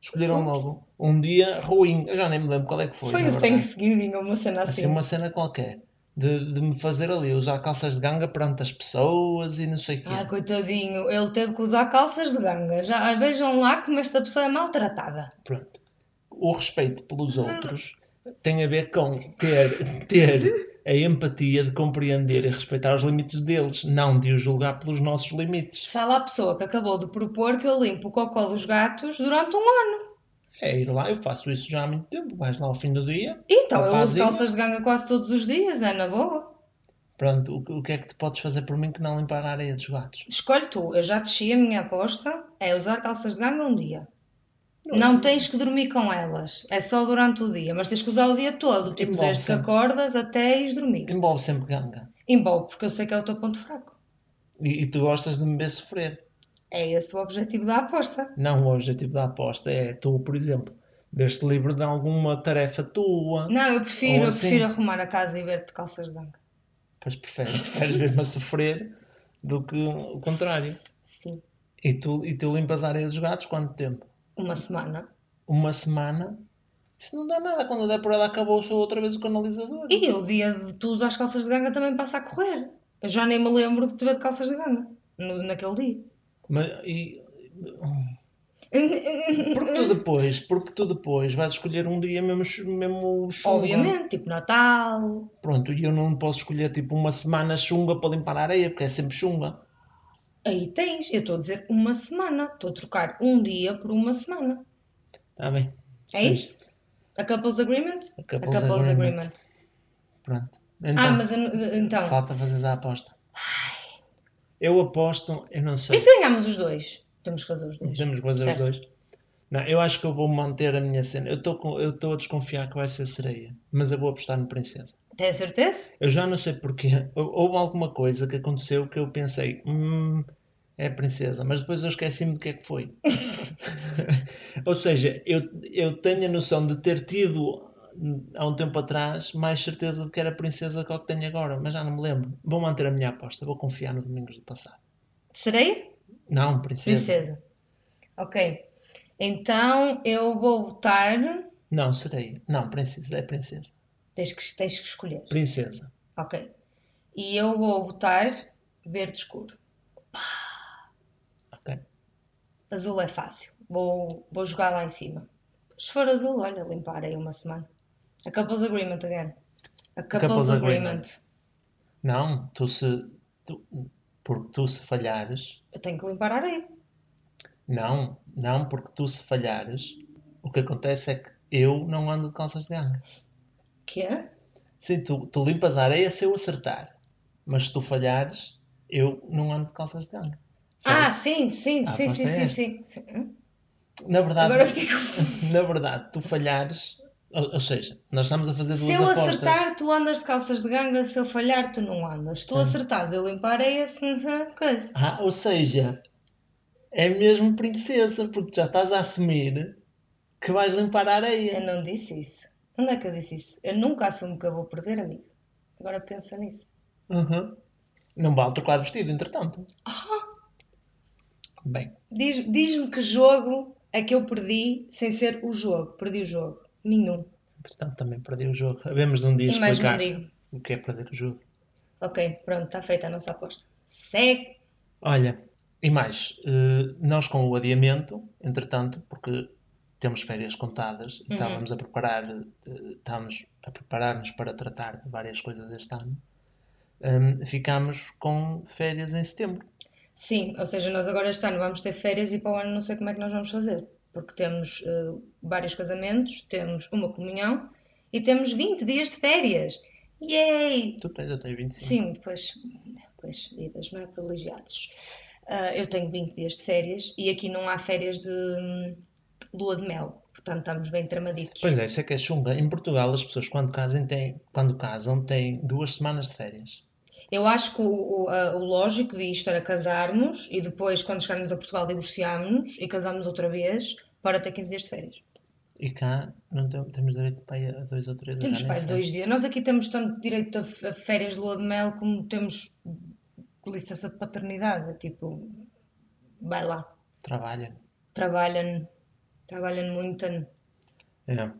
Escolheram logo um dia ruim. Eu já nem me lembro qual é que foi. Foi o. Thanksgiving ou uma cena assim. Assim, uma cena qualquer. De, de me fazer ali usar calças de ganga perante as pessoas e não sei o quê. Ah, coitadinho, ele teve que usar calças de ganga. Já vejam lá como esta pessoa é maltratada. Pronto. O respeito pelos outros tem a ver com ter, ter a empatia de compreender e respeitar os limites deles, não de os julgar pelos nossos limites. Fala a pessoa que acabou de propor que eu limpo o cocó dos gatos durante um ano. É ir lá, eu faço isso já há muito tempo, vais lá ao fim do dia. Então, eu uso calças de ganga quase todos os dias, é na boa. Pronto, o, o que é que tu podes fazer por mim que não limpar a areia dos gatos? Escolhe tu, eu já desci a minha aposta, é usar calças de ganga um dia. Não tens que dormir com elas, é só durante o dia, mas tens que usar o dia todo, tipo Envolve desde que sempre. acordas até ires dormir. Envolve sempre ganga. Envolve, porque eu sei que é o teu ponto fraco. E, e tu gostas de me ver sofrer. É esse o objetivo da aposta. Não, o objetivo da aposta é tu, por exemplo, ver-te livre de alguma tarefa tua. Não, eu prefiro, Ou eu assim. prefiro arrumar a casa e ver-te calças de ganga. Pois preferes, preferes ver-me a sofrer do que o contrário. Sim. E tu, e tu limpas a areia dos gatos quanto tempo? Uma semana. Uma semana? Isso não dá nada. Quando der por ela acabou só outra vez o canalizador. E o dia de tu usar as calças de ganga também passa a correr. Eu já nem me lembro de te ver de calças de ganga no- naquele dia. Mas, e- porque tu depois, porque tu depois vais escolher um dia mesmo, mesmo chunga. Obviamente, tipo Natal. Pronto, e eu não posso escolher tipo uma semana chunga para limpar a areia, porque é sempre chunga. Aí tens, eu estou a dizer uma semana. Estou a trocar um dia por uma semana. Está bem. É Seja. isso? A couples agreement? A couples agreement. agreement. Pronto. Então, Ah, mas então. falta fazer a aposta. Eu aposto, eu não sei. E se ganharmos os dois? Temos que fazer os dois. Temos que fazer Certo. os dois. Não, eu acho que eu vou manter a minha cena. Eu estou com- eu estou a desconfiar que vai ser sereia, mas eu vou apostar no princesa. Tem certeza? Eu já não sei porquê. Hou- Houve alguma coisa que aconteceu que eu pensei, hum, é a princesa, mas depois eu esqueci-me do que é que foi. Ou seja, eu, eu tenho a noção de ter tido hum, há um tempo atrás mais certeza de que era a princesa que o que tenho agora, mas já não me lembro. Vou manter a minha aposta, vou confiar no Domingos do passado. Sereia? Não, princesa. Princesa. Ok. Então eu vou votar. Não, sereia. Não, princesa, é princesa. Tens que, tens que escolher. Princesa. Ok. E eu vou votar verde escuro. Ok. Azul é fácil. Vou, vou jogar lá em cima. Se for azul, olha, limpar aí uma semana. A couples agreement again. A couples, couples agreement. agreement. Não, tu se. Tu, porque tu se falhares. Eu tenho que limpar a areia. Não, não, porque tu se falhares. O que acontece é que eu não ando de calças de ganga. Que é? Sim, tu, tu limpas a areia se eu acertar. Mas se tu falhares, eu não ando de calças de ganga. Ah, sim, sim, A sim, sim, é sim, sim, sim. Hum? Na verdade, Agora fiquei com... na verdade, tu falhares. Ou, ou seja, nós estamos a fazer Se duas eu apostas. acertar, tu andas de calças de ganga, se eu falhar, tu não andas. Se tu Sim. acertares, eu limpo a areia, se não coisa. Ah, ou seja, é mesmo princesa, porque já estás a assumir que vais limpar a Eu areia. não disse isso. Onde é que eu disse isso? Eu nunca assumo que eu vou perder, amigo. Agora pensa nisso. Uhum. Não vale trocar de vestido, entretanto. Ah, Bem, diz- Diz-me que jogo é que eu perdi sem ser o jogo. Perdi o jogo. Nenhum. entretanto também perdi o jogo. Havemos de um dia E mais não explicar digo. o que é perder o jogo. Ok, pronto, está feita a nossa aposta. Segue. Olha, e mais, eh, nós com o adiamento, entretanto, porque temos férias contadas e Uhum. estávamos a preparar, eh, estávamos a preparar-nos para tratar de várias coisas este ano, eh, ficámos com férias em setembro. Sim, ou seja, nós agora este ano vamos ter férias e para o ano não sei como é que nós vamos fazer. Porque temos eh, vários casamentos, temos uma comunhão e temos 20 dias de férias. Yay! Tu tens, eu tenho 25. Sim, depois, depois vidas, não é? Privilegiados. Ah, eu tenho 20 dias de férias e aqui não há férias de hum, lua de mel, portanto estamos bem tramaditos. Pois é, isso é que é chunga. Em Portugal, as pessoas quando, casem, têm, quando casam têm duas semanas de férias. Eu acho que o, o, a- o lógico disto era casarmos e depois, quando chegarmos a Portugal, divorciarmos e casarmos outra vez para ter 15 dias de férias. E cá não tem- temos direito para ir a dois ou três. Temos pai sei. dois dias. Nós aqui temos tanto direito a férias de lua de mel como temos licença de paternidade. Tipo, vai lá, Trabalha. trabalha Trabalham muito. É.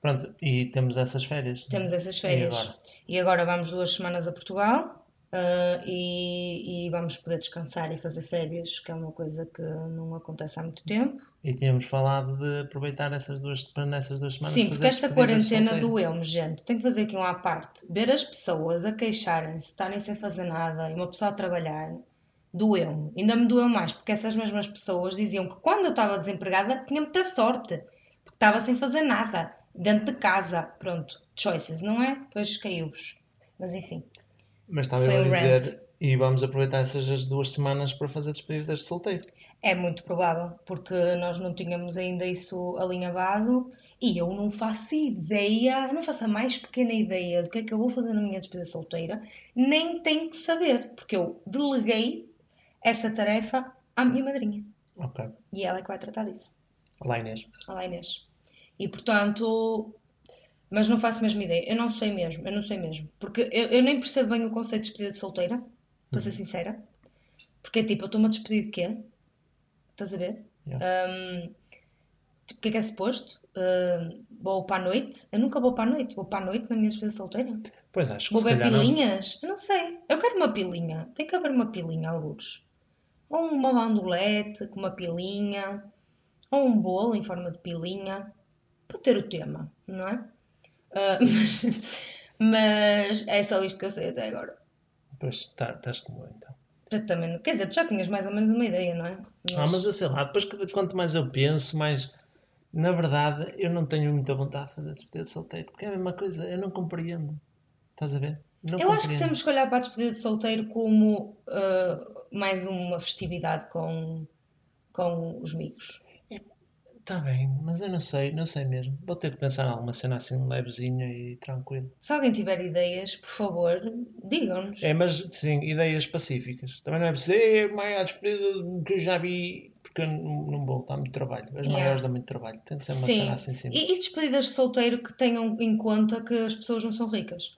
Pronto, e temos essas férias. Temos essas E férias. agora? E agora vamos duas semanas a Portugal ah, e, e vamos poder descansar e fazer férias, que é uma coisa que não acontece há muito tempo. E tínhamos falado de aproveitar essas duas, para nessas duas semanas Sim, fazer porque esta quarentena doeu-me, gente. Tenho que fazer aqui um à parte. Ver as pessoas a queixarem-se, estarem sem fazer nada e uma pessoa a trabalhar, doeu-me. Ainda me doeu mais, porque essas mesmas pessoas diziam que quando eu estava desempregada tinha muita sorte, porque estava sem fazer nada, dentro de casa. Pronto, choices, não é? Depois caiu-vos. Mas enfim. Mas eu a dizer, rant. e vamos aproveitar essas as duas semanas para fazer despedidas de solteiro. É muito provável, porque nós não tínhamos ainda isso alinhavado e eu não faço ideia, não faço a mais pequena ideia do que é que eu vou fazer na minha despedida solteira, nem tenho que saber, porque eu deleguei essa tarefa à minha madrinha Ok. e ela é que vai tratar disso, Olá Inês. a Inês. E portanto, mas não faço a mesma ideia, eu não sei mesmo, eu não sei mesmo, porque eu, eu nem percebo bem o conceito de despedida de solteira, para ser sincera, porque é tipo, eu estou-me a despedir de quê? Estás a ver? Yeah. Um, tipo, o que é que é suposto? Um, vou para a noite? Eu nunca vou para a noite. Vou para a noite na minha despedida solteira? Pois acho que Vou ver calhar não. pilinhas? Eu não sei. Eu quero uma pilinha. Tem que haver uma pilinha, alguns. Ou uma bandolete com uma pilinha. Ou um bolo em forma de pilinha. Para ter o tema, não é? Ah, mas, mas é só isto que eu sei até agora. Pois, tá, estás como eu então. Não- quer dizer, tu já tinhas mais ou menos uma ideia, não é? Ah, mas eu sei lá, depois que- quanto mais eu penso, mais. Na verdade, eu não tenho muita vontade de fazer despedida de solteiro, porque é a mesma coisa, eu não compreendo. Estás a ver? Não Eu acho que compreendo. temos que olhar para a despedida de solteiro como ah, mais uma festividade com, com os amigos. Está bem, mas eu não sei, não sei mesmo. Vou ter que pensar em alguma cena assim levezinha e tranquilo. Se alguém tiver ideias, por favor, digam-nos. É, mas sim, ideias pacíficas. Também não é preciso, é a maior despedida que eu já vi, porque eu não, não vou, está muito trabalho. As Yeah. maiores dão muito trabalho. Tem que ser uma Sim. cena assim simples. E, e despedidas de solteiro que tenham em conta que as pessoas não são ricas.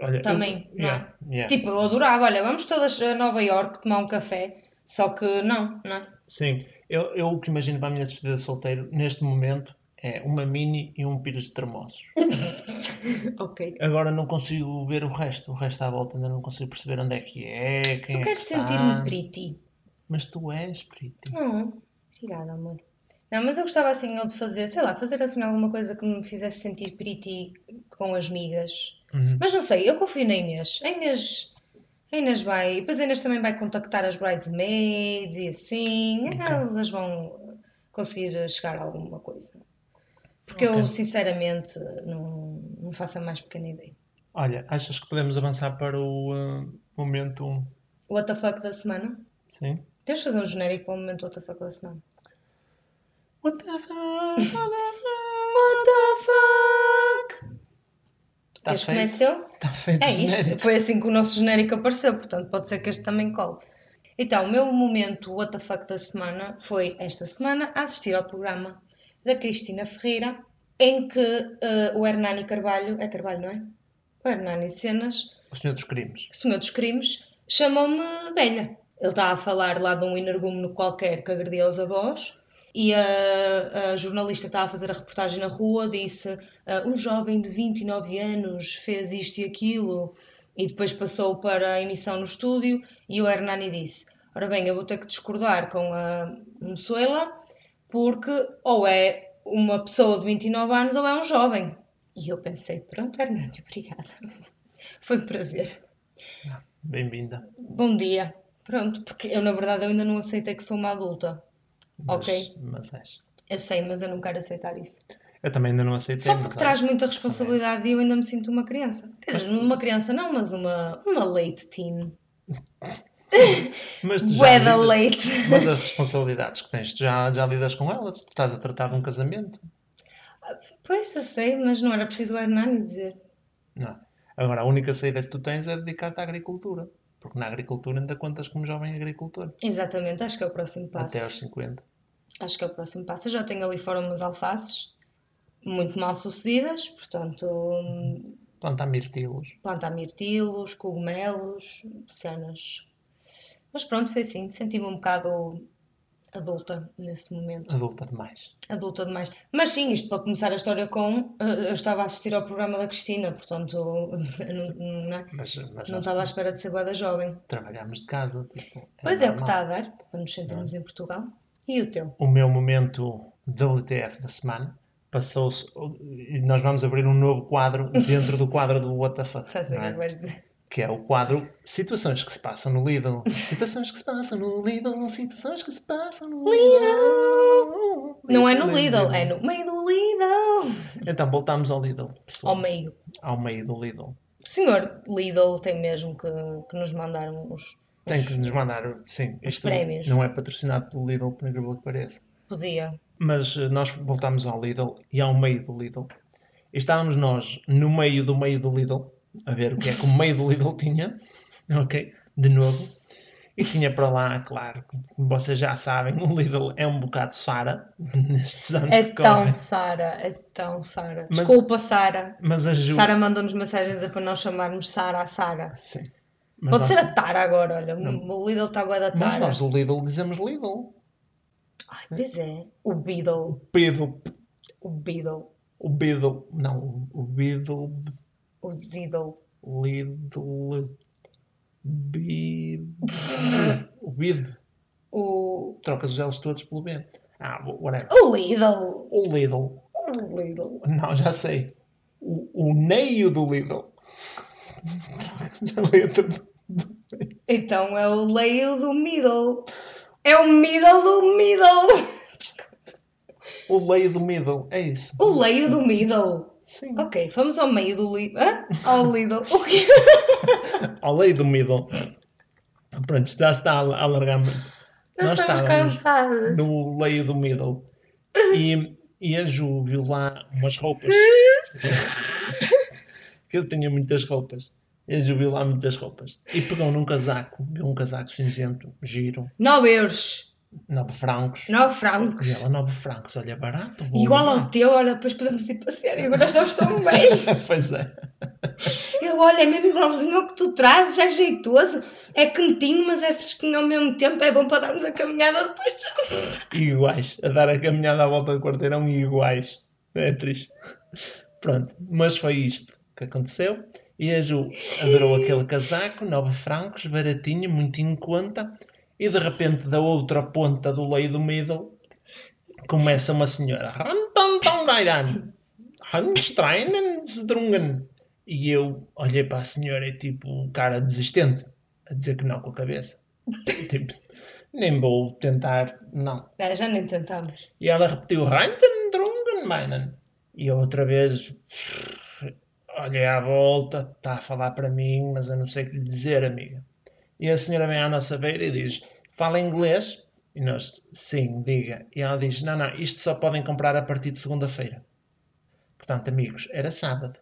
Olha, eu- Também, não é? yeah, yeah. Tipo, eu adorava, olha, vamos todas a Nova Iorque tomar um café, só que não, não é? Sim, eu, eu o que imagino para a minha despedida de solteiro, neste momento, é uma mini e um pires de termossos. Ok. Agora não consigo ver o resto, o resto à volta ainda não consigo perceber onde é que é, quem Eu é quero que sentir-me pretty. Mas tu és pretty. Não, obrigada, amor. Não, mas eu gostava assim de fazer, sei lá, fazer assim alguma coisa que me fizesse sentir pretty com as migas. Uhum. Mas não sei, eu confio na Inês. A Inês, a Inês vai. Depois a Inês também vai contactar as bridesmaids e assim. Elas vão conseguir chegar a alguma coisa. Porque Ok. eu, sinceramente, não, não faço a mais pequena ideia. Olha, achas que podemos avançar para o uh, momento 1? What the fuck da semana? Sim? Temos de fazer um genérico para o momento What the fuck da semana. What the fuck? What the fuck? Está Queres que feito? eu? Está feito É o genérico. foi assim que o nosso genérico apareceu, portanto pode ser que este também cole. Então, o meu momento what the fuck da semana foi esta semana a assistir ao programa da Cristina Ferreira, em que eh, o Hernani Carvalho, é Carvalho, não é? O Hernani Cenas, O Senhor dos Crimes. senhor dos crimes, chamou-me velha. Ele estava a falar lá de um energúmeno qualquer que agredia os avós e a, a jornalista estava a fazer a reportagem na rua disse "Ah, um jovem de 29 anos fez isto e aquilo e depois passou para a emissão no estúdio e o Hernani disse ora bem, eu vou ter que discordar com a Moçoela porque ou é uma pessoa de 29 anos ou é um jovem. E eu pensei, pronto, Hernani, obrigada. Foi um prazer. Bem-vinda. Bom dia. Pronto, porque eu na verdade eu ainda não aceitei que sou uma adulta. Mas, Ok. Mas és. Eu sei, mas eu não quero aceitar isso. Eu também ainda não aceitei. Só mas porque traz muita responsabilidade e eu ainda me sinto uma criança. Quer dizer, uma criança não, mas uma, uma late teen. Mas tu já lidas- leite. Mas as responsabilidades que tens, tu já, já lidas com elas? Tu estás a tratar de um casamento? Pois, eu sei, mas não era preciso o Hernani dizer. Não. Agora, a única saída que tu tens é dedicar-te à agricultura. Porque na agricultura ainda contas como jovem agricultor. Exatamente, acho que é o próximo passo. Até aos 50. Acho que é o próximo passo. Eu já tenho ali fora umas alfaces, muito mal sucedidas, portanto, Plantar mirtilos. plantar mirtilos, cogumelos, cenas. Mas pronto, foi assim. Senti-me um bocado adulta nesse momento. Adulta demais. Adulta demais. Mas sim, isto para começar a história com. eh, Eu estava a assistir ao programa da Cristina, portanto. não, não, é? Mas, mas não estava à espera de ser da jovem. trabalhamos de casa. Tipo, Pois é, o que normal. está a dar, para nos sentirmos em Portugal. E o teu? O meu momento WTF da semana passou-se. Nós vamos abrir um novo quadro dentro do quadro do Fuck. Já sei o é? é que vais dizer. Que é o quadro Situações que se passam no Lidl. Situações que se passam no Lidl, situações que se passam no Lidl. Não é no Lidl, é no meio do Lidl. Então voltamos ao Lidl, pessoal. Ao meio. Ao meio do Lidl. O senhor Lidl tem mesmo que, que nos mandar uns. Tem que nos mandar, sim, isto prémios. não é patrocinado pelo Lidl, por incrível que pareça. Podia. Mas eh, nós voltamos ao Lidl e ao meio do Lidl. E estávamos nós no meio do meio do Lidl, a ver o que é que o meio do Lidl tinha, ok? De novo. E tinha para lá, claro, como vocês já sabem, o Lidl é um bocado Sara nestes anos É que tão. Sara, é tão Sara. Mas- Desculpa, Sara. Mas a Ju... Sara mandou-nos mensagens a para nós chamarmos Sara a Sara. Sim. Mas Pode nós, ser a Tara agora, olha. O Lidl está bué da mas Tara. nós do Lidl dizemos Lidl. Ai, pois é. O Beedle. Pedro, O Beedle. o Beedle, não, o Beedle, O Diddle. Lidl, Bid, o Bid, O. trocas os L's todos pelo B. Ah, whatever. O Lidl. O Lidl, O Lidl. não, já sei. O, o neio do Lidl. A letra do- Então é o leio do middle. É o middle do middle. O leio do middle, é isso. O leio do middle. Sim. Ok, vamos ao meio do Lidl. Hã? Ao Lidl. O quê? Ao leio do middle. Pronto, já se está a alargar muito. Nós estávamos cansados. no leio do middle e, e a Ju viu lá umas roupas. que eu tinha muitas roupas. E a Ju viu lá muitas roupas. E pegou num casaco, viu um casaco cinzento, giro, 9 euros. 9 francos. 9 francos. E ela, 9 francos, olha, barato. vou Igual ao teu, olha, depois podemos ir passear e agora estamos tão bem. pois é. Eu, olha, é mesmo igualzinho ao que tu trazes, é jeitoso, é quentinho, mas é fresquinho ao mesmo tempo, é bom para darmos a caminhada depois. iguais. A dar a caminhada à volta do quarteirão iguais. É triste. Pronto, mas foi isto que aconteceu. E a Ju adorou aquele casaco, 9 francos, baratinho, muito em conta. E de repente, da outra ponta do leio do middle, começa uma senhora. E eu olhei para a senhora e tipo, cara desistente, a dizer que não com a cabeça. Tipo, nem vou tentar, não. É, já nem tentamos. E ela repetiu Reinten Drungen meinen. E eu outra vez olhei à volta, está a falar para mim, mas eu não sei o que lhe dizer, amiga. E a senhora vem à nossa beira e diz: Fala inglês? E nós, sim, diga. E ela diz: Não, não, isto só podem comprar a partir de segunda-feira. Portanto, amigos, era sábado.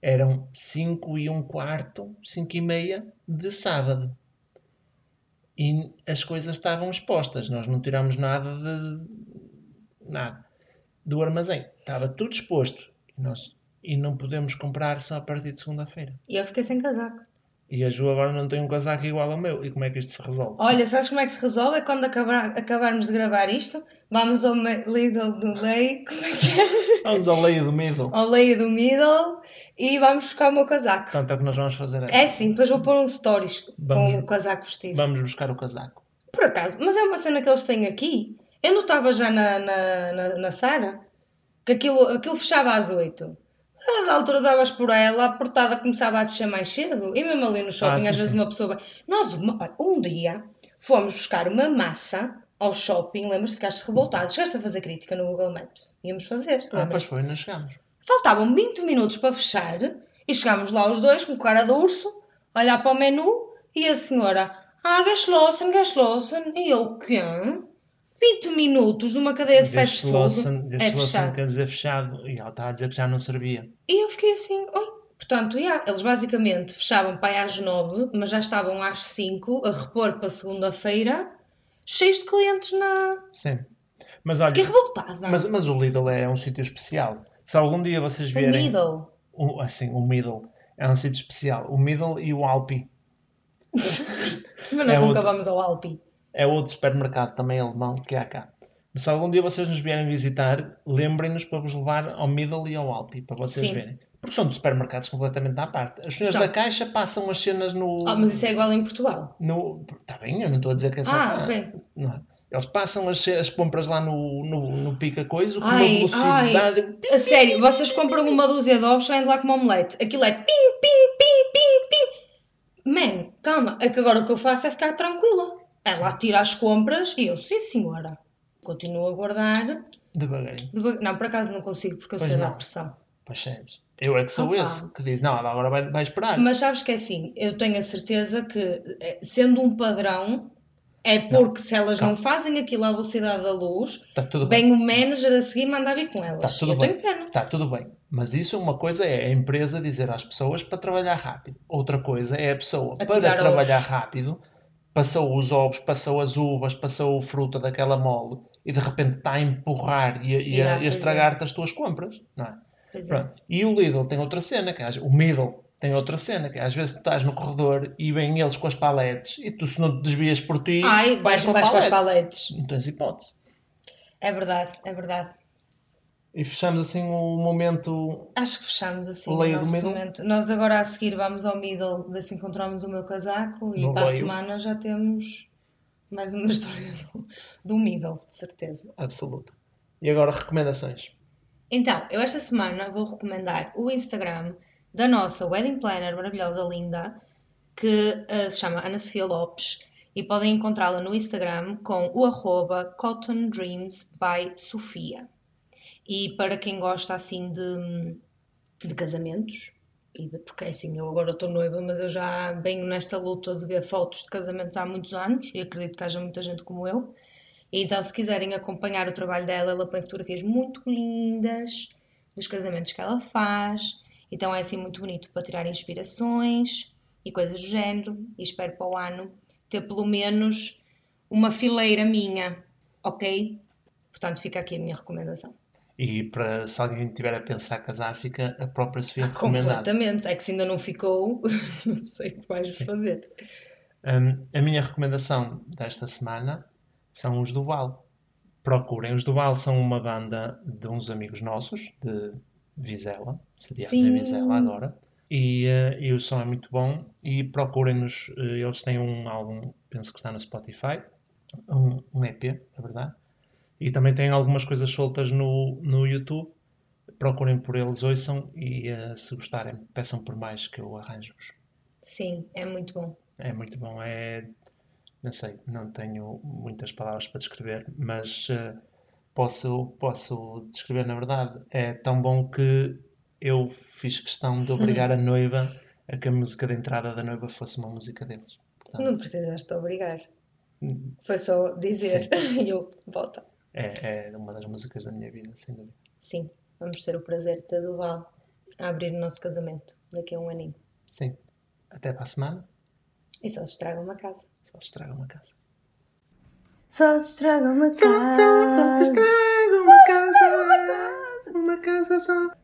Eram 5 e um quarto, 5 e meia de sábado. E as coisas estavam expostas. Nós não tiramos nada de. nada. Do armazém. Estava tudo exposto. E, nós, e não podemos comprar só a partir de segunda-feira. E eu fiquei sem casaco. E a Ju agora não tem um casaco igual ao meu. E como é que isto se resolve? Olha, sabes como é que se resolve? É quando acabar, acabarmos de gravar isto, vamos ao Lidl do Lei, como é que é? Vamos ao leio do middle. Ao Leio do Middle e vamos buscar o meu casaco. Portanto, é o que nós vamos fazer. É sim, depois vou pôr um stories Vamos- com o casaco vestido. Vamos buscar o casaco. Por acaso, mas é uma cena que eles têm aqui. Eu notava já na, na, na, na Sara que aquilo, aquilo fechava às 8. A da altura davas por ela, a portada começava a descer mais cedo. E mesmo ali no shopping, Ah, sim, às vezes sim. uma pessoa. vai- Nós, um dia, fomos buscar uma massa ao shopping. Lembras-te? Ficaste revoltado. Chegaste a fazer crítica no Google Maps. Íamos fazer. Ah, pois foi, não chegamos. Faltavam 20 minutos para fechar e chegámos lá os dois com cara de urso, olhar para o menu e a senhora, ah, geschlossen, geschlossen. E eu, quê? 20 minutos numa cadeia de fast food Geschlossen, é fechado. quer dizer fechado. E ela estava a dizer que já não servia. E eu fiquei assim, oi. Portanto, yeah, eles basicamente fechavam para aí às 9, mas já estavam às 5 a repor para segunda-feira, cheios de clientes na. Sim. Mas olha, Fiquei revoltada. mas, mas o Lidl é um sítio especial. Se algum dia vocês O vierem. middle. O, assim, o Middle é um sítio especial. O Middle e o Alpi. Mas nós É nunca outro. vamos ao Alpi. É outro supermercado também alemão que há cá. Mas se algum dia vocês nos vierem visitar, lembrem-nos para vos levar ao Middle e ao Alpi, para vocês Sim. verem. Porque são de supermercados completamente à parte. As senhoras da caixa passam as cenas no. Ah, mas isso é igual em Portugal. no... Está bem, eu não estou a dizer que é só Ah, ok. Não é? Eles passam as, as compras lá no, no, no pica-coisa com uma Ai, velocidade. A sério, vocês compram uma dúzia de ovos, saem de lá com uma omelete. Aquilo é pim, pim, pim, pim, pim. Man, calma. É que agora o que eu faço é ficar tranquila. Ela tira as compras e eu, sim senhora. Continuo a guardar. Devagarinho. Deva- Não, por acaso não consigo porque eu Pois sei da não. pressão. Pois sentes. Eu é que sou Opa. esse que diz: não, ela agora vai, vai esperar. Mas sabes que é assim, eu tenho a certeza que, eh, sendo um padrão, é porque se elas não calma. fazem aquilo à velocidade da luz, tudo bem. vem o manager a seguir mandar vir com elas. Está tudo eu bem. tenho pena. Está tudo bem. Mas isso uma coisa é a empresa dizer às pessoas para trabalhar rápido. Outra coisa é a pessoa A para trabalhar ovos. rápido, passou os ovos, passou as uvas, passou a fruta daquela mole e de repente está a empurrar e a, e a- a é. estragar-te as tuas compras. Não é? É. E o Lidl tem outra cena, que às- o Middle tem outra cena, que às vezes tu estás no corredor e vêm eles com as paletes e tu se não te desvias por ti, Ai, vais, com a vais para as palete. paletes. Não tens hipótese. É verdade, é verdade. E fechamos assim o momento Acho que fechamos assim o do nosso momento. Nós agora a seguir vamos ao middle, ver se encontramos o meu casaco e No para a leio. semana já temos mais uma história do, do middle, de certeza. absoluto. E agora recomendações. Então, eu esta semana vou recomendar o Instagram da nossa wedding planner maravilhosa, linda, que eh, se chama Ana Sofia Lopes e podem encontrá-la no Instagram com o arroba Cotton Dreams by Sofia. E para quem gosta assim de, de casamentos, e de, porque assim, eu agora estou noiva, mas eu já venho nesta luta de ver fotos de casamentos há muitos anos e acredito que haja muita gente como eu. E então, se quiserem acompanhar o trabalho dela, ela põe fotografias muito lindas dos casamentos que ela faz. Então é assim muito bonito para tirar inspirações e coisas do género. E espero para o ano ter pelo menos uma fileira minha, ok? Portanto, fica aqui a minha recomendação. E para se alguém estiver a pensar casar, fica a própria Sofia recomendada. Completamente. É que se ainda não ficou, não sei o que vais Sim. fazer. Hum, a minha recomendação desta semana são os Duval. Procurem. Os Duval são uma banda de uns amigos nossos, de Vizela, sediados em. Vizela agora. E, eh, e o som é muito bom. E procurem-nos. eh, eles têm um álbum, penso que está no Spotify, um, um EP, na verdade. E também têm algumas coisas soltas no, no YouTube. Procurem por eles, ouçam e eh, se gostarem, peçam por mais que eu arranjo-vos. Sim, é muito bom. É muito bom. É, não sei, não tenho muitas palavras para descrever, mas eh, posso, posso descrever na verdade. É tão bom que eu fiz questão de obrigar a noiva a que a música de entrada da noiva fosse uma música deles. Portanto, Não precisaste obrigar. Foi só dizer e eu, volta. É, é uma das músicas da minha vida, sem dúvida. Sim, vamos ter o prazer de ter Duval a abrir o nosso casamento daqui a um aninho. Sim. Até para a semana. E só se estraga uma casa. Só se estraga uma casa. Só se estraga uma casa. uma casa. Uma casa só.